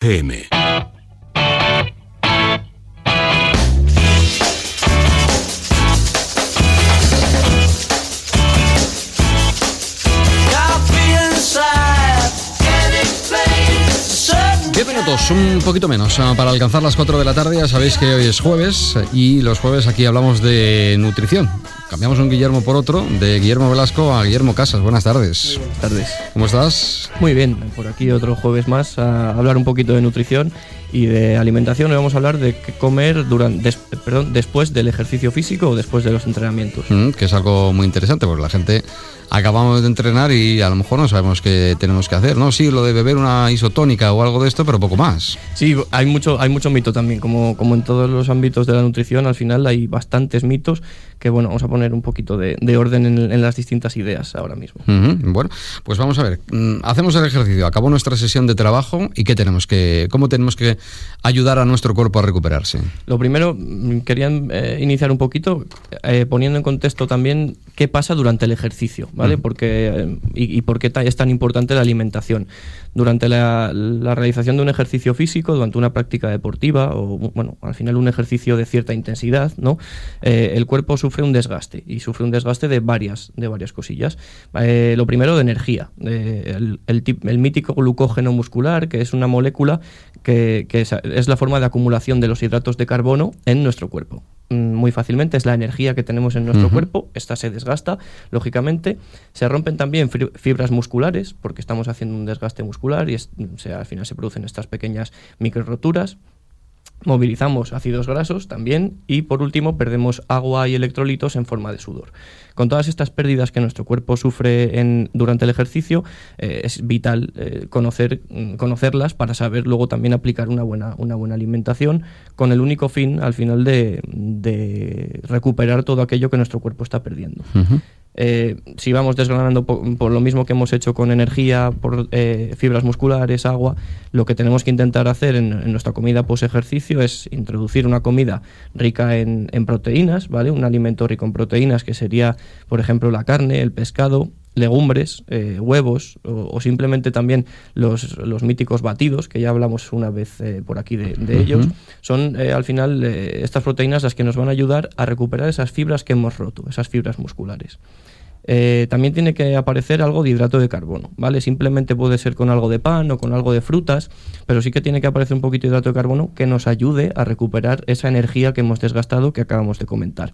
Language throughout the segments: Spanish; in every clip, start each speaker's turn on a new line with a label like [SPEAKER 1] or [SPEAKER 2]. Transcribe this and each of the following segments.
[SPEAKER 1] PM.
[SPEAKER 2] Minutos, un poquito menos, ah, para alcanzar las 4 de la tarde. Ya sabéis que hoy es jueves y los jueves aquí hablamos de nutrición. Cambiamos un Guillermo por otro, de Guillermo Velasco a Guillermo Casas. Buenas tardes.
[SPEAKER 3] Buenas tardes.
[SPEAKER 2] ¿Cómo estás?
[SPEAKER 3] Muy bien, por aquí otro jueves más a hablar un poquito de nutrición y de alimentación. Hoy vamos a hablar de qué comer durante, des- perdón, después del ejercicio físico o después de los entrenamientos.
[SPEAKER 2] Mm, que es algo muy interesante, porque la gente acabamos de entrenar y a lo mejor no sabemos qué tenemos que hacer, ¿no? Sí, lo de beber una isotónica o algo de esto, pero poco más.
[SPEAKER 3] Sí, hay mucho, hay mucho mito también, como, como en todos los ámbitos de la nutrición, al final hay bastantes mitos que, bueno, vamos a poner un poquito de, de orden en, en las distintas ideas ahora mismo.
[SPEAKER 2] Bueno, pues vamos a ver. Mm, Hacemos el ejercicio, acabó nuestra sesión de trabajo y qué tenemos que, cómo tenemos que ayudar a nuestro cuerpo a recuperarse.
[SPEAKER 3] Lo primero, mm, querían eh, iniciar un poquito eh, poniendo en contexto también qué pasa durante el ejercicio, ¿vale? Porque, eh, y, y por qué es tan importante la alimentación. Durante la, la realización de un ejercicio físico, durante una práctica deportiva o, bueno, al final un ejercicio de cierta intensidad, ¿no? Eh, el cuerpo sufre un desgaste y sufre un desgaste de varias, de varias cosillas. Eh, lo primero, de energía. Eh, el, el tip- el mítico glucógeno muscular, que es una molécula que, que es, es la forma de acumulación de los hidratos de carbono en nuestro cuerpo. Mm, Muy fácilmente es la energía que tenemos en nuestro cuerpo, esta se desgasta, lógicamente. Se rompen también fibras musculares, porque estamos haciendo un desgaste muscular y es- o sea, al final se producen estas pequeñas micro roturas. Movilizamos ácidos grasos también y por último perdemos agua y electrolitos en forma de sudor. Con todas estas pérdidas que nuestro cuerpo sufre durante el ejercicio eh, es vital eh, conocer, mm, conocerlas para saber luego también aplicar una buena, una buena alimentación con el único fin al final de, recuperar todo aquello que nuestro cuerpo está perdiendo. Eh, si vamos desgranando po- por, lo mismo que hemos hecho con energía, por eh, fibras musculares, agua, lo que tenemos que intentar hacer en, en nuestra comida post ejercicio es introducir una comida rica en, en proteínas, ¿vale? Un alimento rico en proteínas que sería, por ejemplo, la carne, el pescado, legumbres, eh, huevos o, o simplemente también los, los míticos batidos, que ya hablamos una vez eh, por aquí de, de ellos, son eh, al final estas proteínas las que nos van a ayudar a recuperar esas fibras que hemos roto, esas fibras musculares. Eh, también tiene que aparecer algo de hidrato de carbono, ¿vale? Simplemente puede ser con algo de pan o con algo de frutas, pero sí que tiene que aparecer un poquito de hidrato de carbono que nos ayude a recuperar esa energía que hemos desgastado que acabamos de comentar.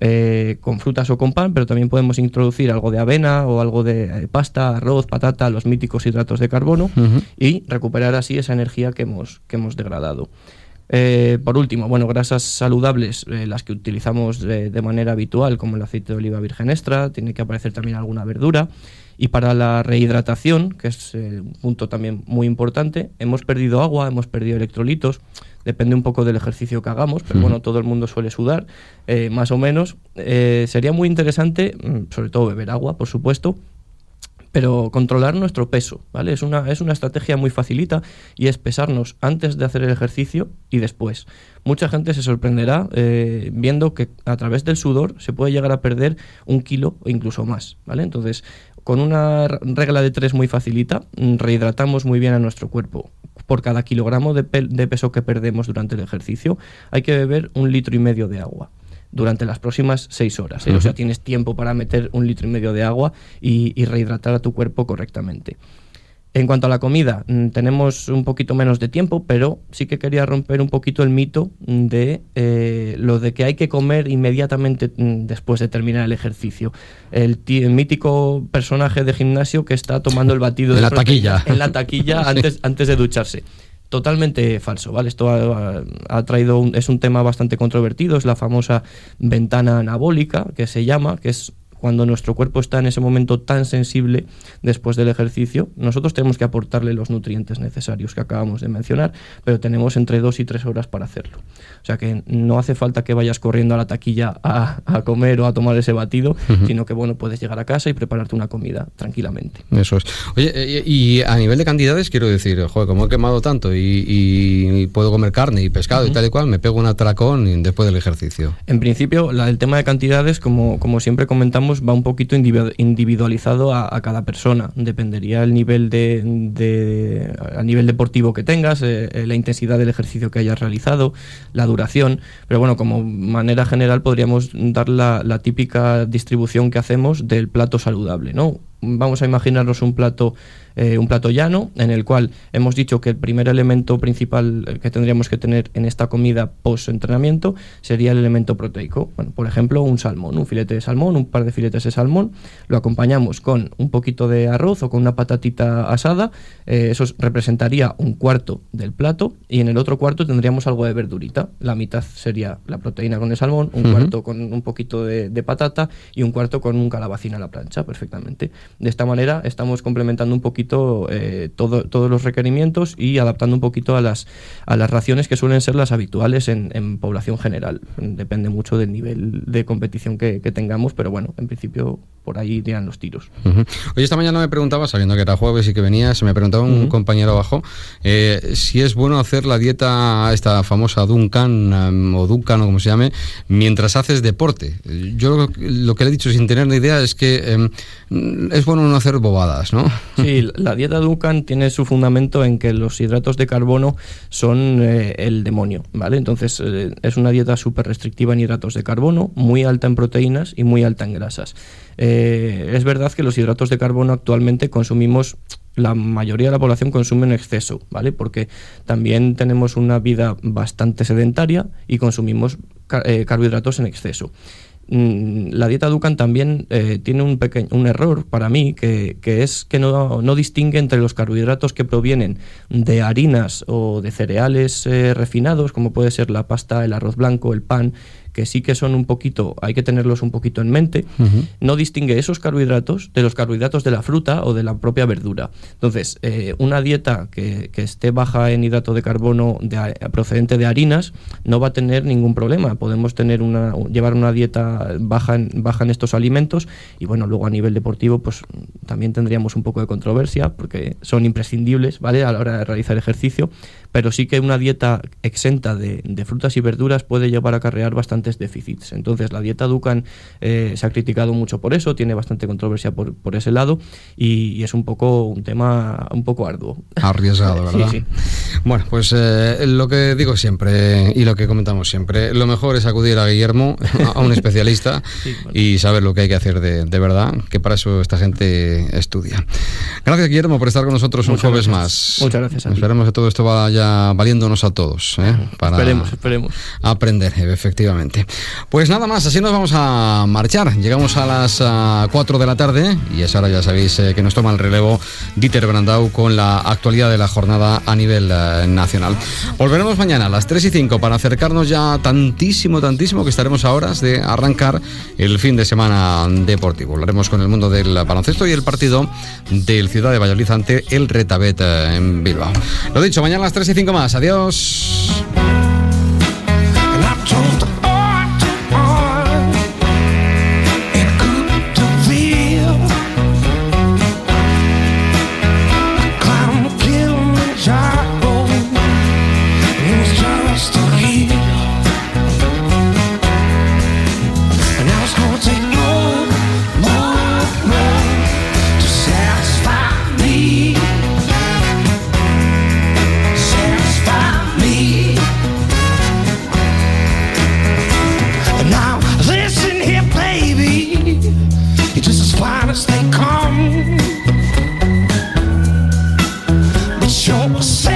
[SPEAKER 3] Eh, con frutas o con pan, pero también podemos introducir algo de avena o algo de eh, pasta, arroz, patata, los míticos hidratos de carbono y recuperar así esa energía que hemos, que hemos degradado. Eh, por último, bueno, grasas saludables, eh, las que utilizamos de, de manera habitual, como el aceite de oliva virgen extra, tiene que aparecer también alguna verdura. Y para la rehidratación, que es eh, un punto también muy importante, hemos perdido agua, hemos perdido electrolitos, depende un poco del ejercicio que hagamos, pero bueno, todo el mundo suele sudar, eh, más o menos. Eh, sería muy interesante, mm, sobre todo beber agua, por supuesto, pero controlar nuestro peso, ¿vale? Es una, es una estrategia muy facilita y es pesarnos antes de hacer el ejercicio y después. Mucha gente se sorprenderá eh, viendo que a través del sudor se puede llegar a perder un kilo o incluso más, ¿vale? Entonces, con una regla de tres muy facilita, mm, rehidratamos muy bien a nuestro cuerpo. Por cada kilogramo de, de peso que perdemos durante el ejercicio, hay que beber un litro y medio de agua durante las próximas seis horas. ¿eh? O sea, tienes tiempo para meter un litro y medio de agua y, y rehidratar a tu cuerpo correctamente. En cuanto a la comida, mm, tenemos un poquito menos de tiempo, pero sí que quería romper un poquito el mito de eh, lo de que hay que comer inmediatamente mm, después de terminar el ejercicio. El, el mítico personaje de gimnasio que está tomando el batido
[SPEAKER 2] En
[SPEAKER 3] de
[SPEAKER 2] la taquilla.
[SPEAKER 3] En la taquilla
[SPEAKER 2] Sí.
[SPEAKER 3] antes, antes de ducharse. Totalmente falso, ¿vale? Esto ha, traído un- es un tema bastante controvertido, es la famosa ventana anabólica que se llama, que es cuando nuestro cuerpo está en ese momento tan sensible después del ejercicio, nosotros tenemos que aportarle los nutrientes necesarios que acabamos de mencionar, pero tenemos entre dos y tres horas para hacerlo. O sea que no hace falta que vayas corriendo a la taquilla a, a comer o a tomar ese batido, sino que bueno, puedes llegar a casa y prepararte una comida tranquilamente.
[SPEAKER 2] Eso es. Oye, eh, y a nivel de cantidades, quiero decir, joder, como he quemado tanto y, y puedo comer carne y pescado y tal y cual, me pego un atracón después del ejercicio.
[SPEAKER 3] En principio, la- el tema de cantidades, como, como siempre comentamos, va un poquito individualizado a, cada persona. Dependería el nivel de, a nivel deportivo que tengas, eh, eh, la intensidad del ejercicio que hayas realizado, la duración. Pero bueno, como manera general podríamos dar la típica distribución que hacemos del plato saludable, ¿no? Vamos a imaginarnos un plato eh, un plato llano, en el cual hemos dicho que el primer elemento principal que tendríamos que tener en esta comida post-entrenamiento sería el elemento proteico. Bueno, por ejemplo, un salmón, un filete de salmón, un par de filetes de salmón, lo acompañamos con un poquito de arroz o con una patatita asada, eh, eso representaría un cuarto del plato y en el otro cuarto tendríamos algo de verdurita. La mitad sería la proteína con el salmón, un cuarto con un poquito de, de patata y un cuarto con un calabacín a la plancha, perfectamente. De esta manera estamos complementando un poquito eh, todo, todos los requerimientos y adaptando un poquito a las, a las raciones que suelen ser las habituales en, población general. Depende mucho del nivel de competición que, tengamos, pero bueno, en principio por ahí irían los tiros.
[SPEAKER 2] Oye, esta mañana me preguntaba, sabiendo que era jueves y que venías, me preguntaba un compañero abajo eh, si es bueno hacer la dieta, esta famosa Duncan um, o Duncan o como se llame, mientras haces deporte. Yo lo, que le he dicho sin tener ni idea es que em, es bueno no hacer bobadas, ¿no?
[SPEAKER 3] Sí, la dieta Duncan tiene su fundamento en que los hidratos de carbono son eh, el demonio, ¿vale? Entonces eh, es una dieta súper restrictiva en hidratos de carbono, muy alta en proteínas y muy alta en grasas. Eh, es verdad que los hidratos de carbono actualmente consumimos la mayoría de la población consume en exceso, ¿vale? Porque también tenemos una vida bastante sedentaria y consumimos carbohidratos en exceso. Mm, la dieta Dukan también eh, tiene un, error para mí, que, es que no, distingue entre los carbohidratos que provienen de harinas o de cereales eh, refinados, como puede ser la pasta, el arroz blanco, el pan, que sí que son un poquito, hay que tenerlos un poquito en mente, no distingue esos carbohidratos de los carbohidratos de la fruta o de la propia verdura. Entonces, eh, una dieta que, esté baja en hidrato de carbono procedente de harinas no va a tener ningún problema. Podemos tener una, llevar una dieta baja en, baja en estos alimentos y bueno, luego a nivel deportivo pues también tendríamos un poco de controversia porque son imprescindibles, ¿vale? A la hora de realizar ejercicio, pero sí que una dieta exenta de, frutas y verduras puede llevar a acarrear bastantes déficits. Entonces la dieta Dukan eh, se ha criticado mucho por eso, tiene bastante controversia por, ese lado y, es un poco un tema un poco arduo.
[SPEAKER 2] Arriesgado, ¿verdad? sí, sí. Bueno, pues eh, lo que digo siempre y lo que comentamos siempre, lo mejor es acudir a Guillermo, a un especialista y saber lo que hay que hacer de, verdad, que para eso esta gente estudia. Gracias Guillermo por estar con nosotros un jueves más.
[SPEAKER 3] Muchas gracias.
[SPEAKER 2] Esperemos que todo esto vaya valiéndonos a todos. ¿eh?
[SPEAKER 3] Para esperemos, esperemos.
[SPEAKER 2] Aprender, efectivamente. Pues nada más, así nos vamos a marchar. Llegamos a las 4 de la tarde y es ahora ya sabéis eh, que nos toma el relevo Dieter Brandau con la actualidad de la jornada a nivel eh, nacional. Volveremos mañana a las 3 y 5 para acercarnos ya tantísimo, tantísimo que estaremos a horas de arrancar el fin de semana deportivo. Hablaremos con el mundo del baloncesto y el partido del Ciudad de Valladolid ante el Retabet en Bilbao. Lo dicho, mañana a las 3 y cinco más. Adiós. como.